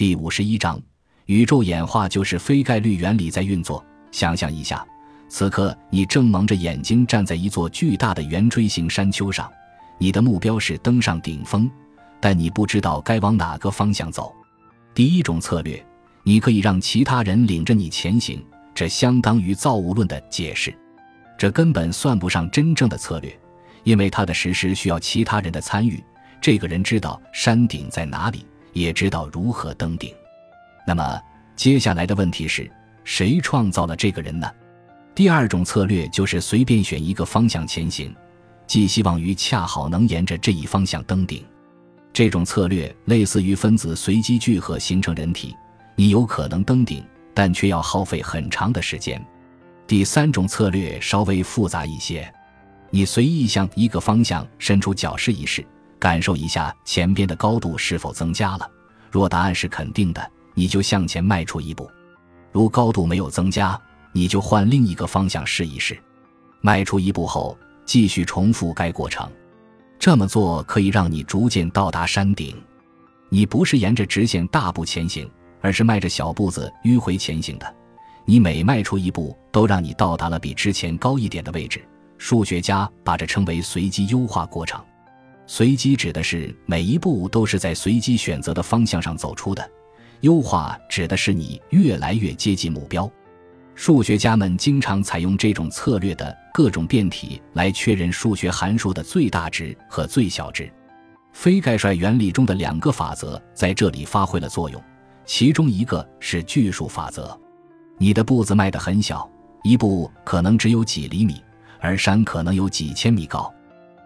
第五十一章，宇宙演化就是非概率原理在运作。想象一下，此刻你正蒙着眼睛站在一座巨大的圆锥形山丘上，你的目标是登上顶峰，但你不知道该往哪个方向走。第一种策略，你可以让其他人领着你前行，这相当于造物论的解释。这根本算不上真正的策略，因为它的实施需要其他人的参与。这个人知道山顶在哪里。也知道如何登顶。那么，接下来的问题是谁创造了这个人呢？第二种策略就是随便选一个方向前行，寄希望于恰好能沿着这一方向登顶。这种策略类似于分子随机聚合形成人体，你有可能登顶，但却要耗费很长的时间。第三种策略稍微复杂一些，你随意向一个方向伸出脚试一试。感受一下前边的高度是否增加了。若答案是肯定的，你就向前迈出一步；如高度没有增加，你就换另一个方向试一试。迈出一步后，继续重复该过程。这么做可以让你逐渐到达山顶。你不是沿着直线大步前行，而是迈着小步子迂回前行的。你每迈出一步，都让你到达了比之前高一点的位置。数学家把这称为随机优化过程。随机指的是每一步都是在随机选择的方向上走出的，优化指的是你越来越接近目标。数学家们经常采用这种策略的各种变体来确认数学函数的最大值和最小值。非概率原理中的两个法则在这里发挥了作用，其中一个是巨数法则。你的步子迈得很小，一步可能只有几厘米，而山可能有几千米高。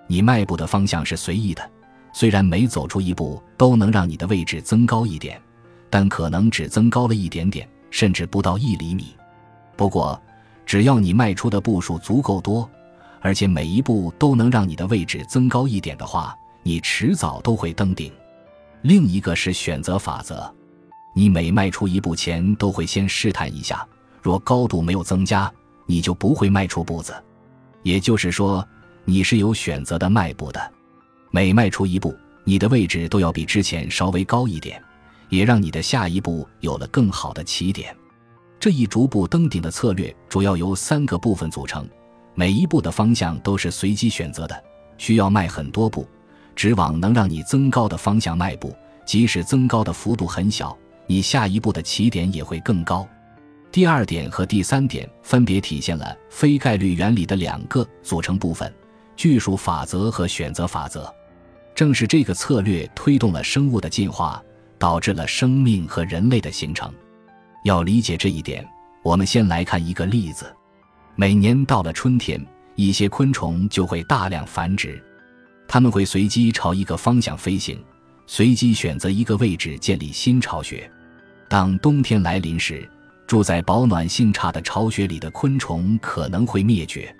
你迈步的方向是随意的，虽然每走出一步都能让你的位置增高一点，但可能只增高了一点点，甚至不到一厘米。不过，只要你迈出的步数足够多，而且每一步都能让你的位置增高一点的话，你迟早都会登顶。另一个是选择法则，你每迈出一步前都会先试探一下，若高度没有增加，你就不会迈出步子。也就是说。你是有选择的迈步的，每迈出一步，你的位置都要比之前稍微高一点，也让你的下一步有了更好的起点。这一逐步登顶的策略主要由三个部分组成，每一步的方向都是随机选择的，需要迈很多步，只往能让你增高的方向迈步，即使增高的幅度很小，你下一步的起点也会更高。第二点和第三点分别体现了非概率原理的两个组成部分。巨数法则和选择法则，正是这个策略推动了生物的进化，导致了生命和人类的形成。要理解这一点，我们先来看一个例子：每年到了春天，一些昆虫就会大量繁殖，它们会随机朝一个方向飞行，随机选择一个位置建立新巢穴。当冬天来临时，住在保暖性差的巢穴里的昆虫可能会灭绝。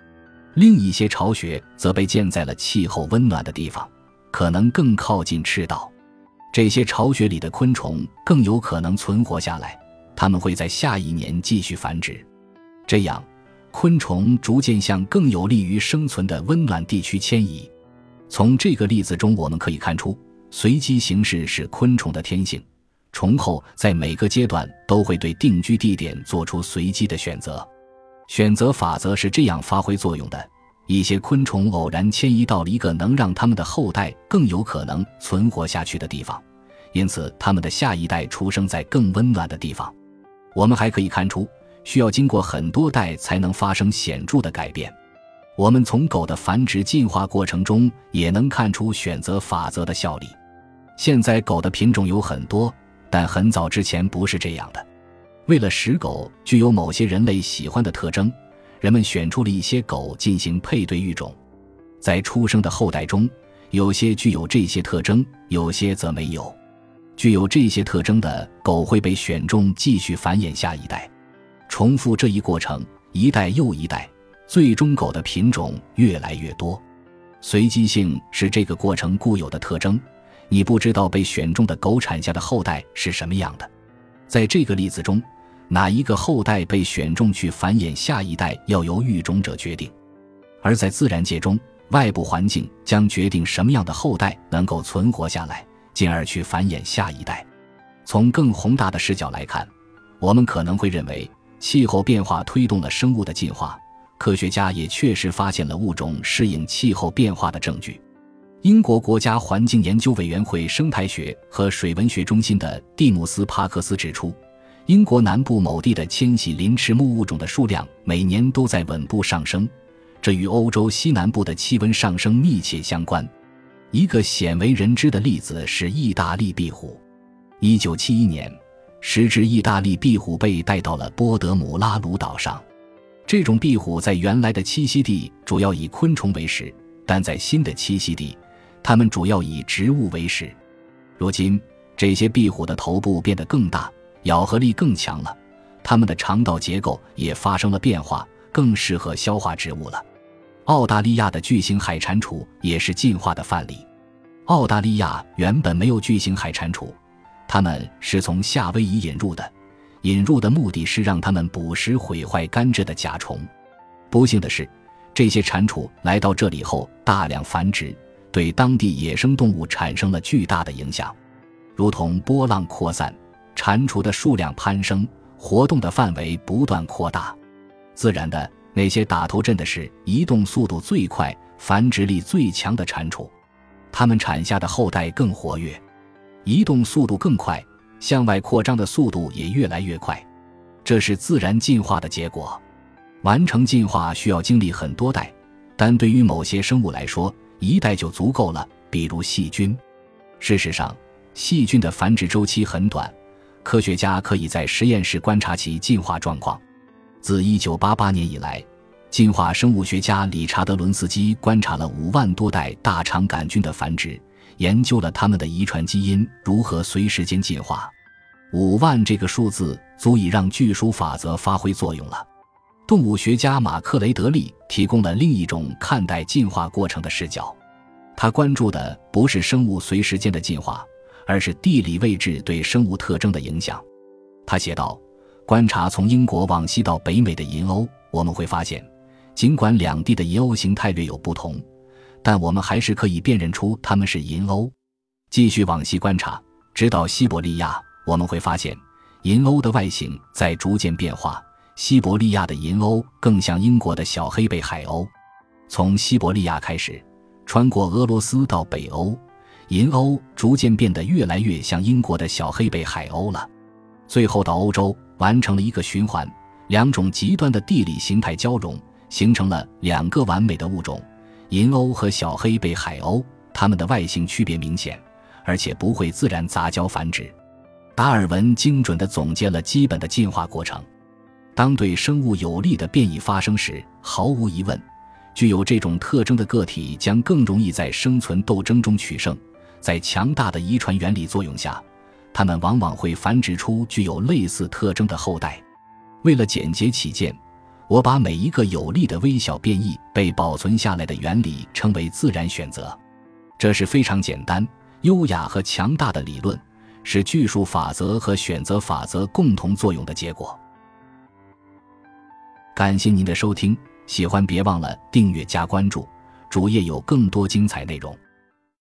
另一些巢穴则被建在了气候温暖的地方，可能更靠近赤道。这些巢穴里的昆虫更有可能存活下来，它们会在下一年继续繁殖。这样，昆虫逐渐向更有利于生存的温暖地区迁移。从这个例子中，我们可以看出，随机形式是昆虫的天性。虫后在每个阶段都会对定居地点做出随机的选择。选择法则是这样发挥作用的：一些昆虫偶然迁移到了一个能让它们的后代更有可能存活下去的地方，因此它们的下一代出生在更温暖的地方。我们还可以看出，需要经过很多代才能发生显著的改变。我们从狗的繁殖进化过程中也能看出选择法则的效力。现在狗的品种有很多，但很早之前不是这样的。为了使狗具有某些人类喜欢的特征，人们选出了一些狗进行配对育种。在出生的后代中，有些具有这些特征，有些则没有。具有这些特征的狗会被选中继续繁衍下一代，重复这一过程一代又一代，最终狗的品种越来越多。随机性是这个过程固有的特征，你不知道被选中的狗产下的后代是什么样的。在这个例子中。哪一个后代被选中去繁衍下一代，要由育种者决定；而在自然界中，外部环境将决定什么样的后代能够存活下来，进而去繁衍下一代。从更宏大的视角来看，我们可能会认为气候变化推动了生物的进化。科学家也确实发现了物种适应气候变化的证据。英国国家环境研究委员会生态学和水文学中心的蒂姆斯·帕克斯指出，英国南部某地的迁徙林翅目物种的数量每年都在稳步上升，这与欧洲西南部的气温上升密切相关。一个鲜为人知的例子是意大利壁虎。一九七一年，十只意大利壁虎被带到了波德姆拉鲁岛上。这种壁虎在原来的栖息地主要以昆虫为食，但在新的栖息地，它们主要以植物为食。如今，这些壁虎的头部变得更大，咬合力更强了，它们的肠道结构也发生了变化，更适合消化植物了。澳大利亚的巨型海蟾蜍也是进化的范例。澳大利亚原本没有巨型海蟾蜍，它们是从夏威夷引入的。引入的目的是让它们捕食毁坏甘蔗的甲虫。不幸的是，这些蟾蜍来到这里后大量繁殖，对当地野生动物产生了巨大的影响。如同波浪扩散，蟾蜍的数量攀升，活动的范围不断扩大。自然的，那些打头阵的是移动速度最快、繁殖力最强的蟾蜍，它们产下的后代更活跃，移动速度更快。向外扩张的速度也越来越快，这是自然进化的结果。完成进化需要经历很多代，但对于某些生物来说，一代就足够了。比如细菌。事实上，细菌的繁殖周期很短，科学家可以在实验室观察其进化状况。自1988年以来，进化生物学家理查德·伦斯基观察了五万多代大肠杆菌的繁殖。研究了它们的遗传基因如何随时间进化，五万这个数字足以让巨数法则发挥作用了。动物学家马克雷德利提供了另一种看待进化过程的视角，他关注的不是生物随时间的进化，而是地理位置对生物特征的影响。他写道：“观察从英国往西到北美的银鸥，我们会发现，尽管两地的银鸥形态略有不同。”但我们还是可以辨认出它们是银鸥。继续往西观察，直到西伯利亚，我们会发现银鸥的外形在逐渐变化。西伯利亚的银鸥更像英国的小黑背海鸥。从西伯利亚开始，穿过俄罗斯到北欧，银鸥逐渐变得越来越像英国的小黑背海鸥了。最后到欧洲，完成了一个循环，两种极端的地理形态交融，形成了两个完美的物种。银鸥和小黑背海鸥，它们的外形区别明显，而且不会自然杂交繁殖。达尔文精准地总结了基本的进化过程。当对生物有利的变异发生时，毫无疑问，具有这种特征的个体将更容易在生存斗争中取胜。在强大的遗传原理作用下，它们往往会繁殖出具有类似特征的后代。为了简洁起见。我把每一个有利的微小变异被保存下来的原理称为自然选择，这是非常简单、优雅和强大的理论，是巨数法则和选择法则共同作用的结果。感谢您的收听，喜欢别忘了订阅加关注，主页有更多精彩内容。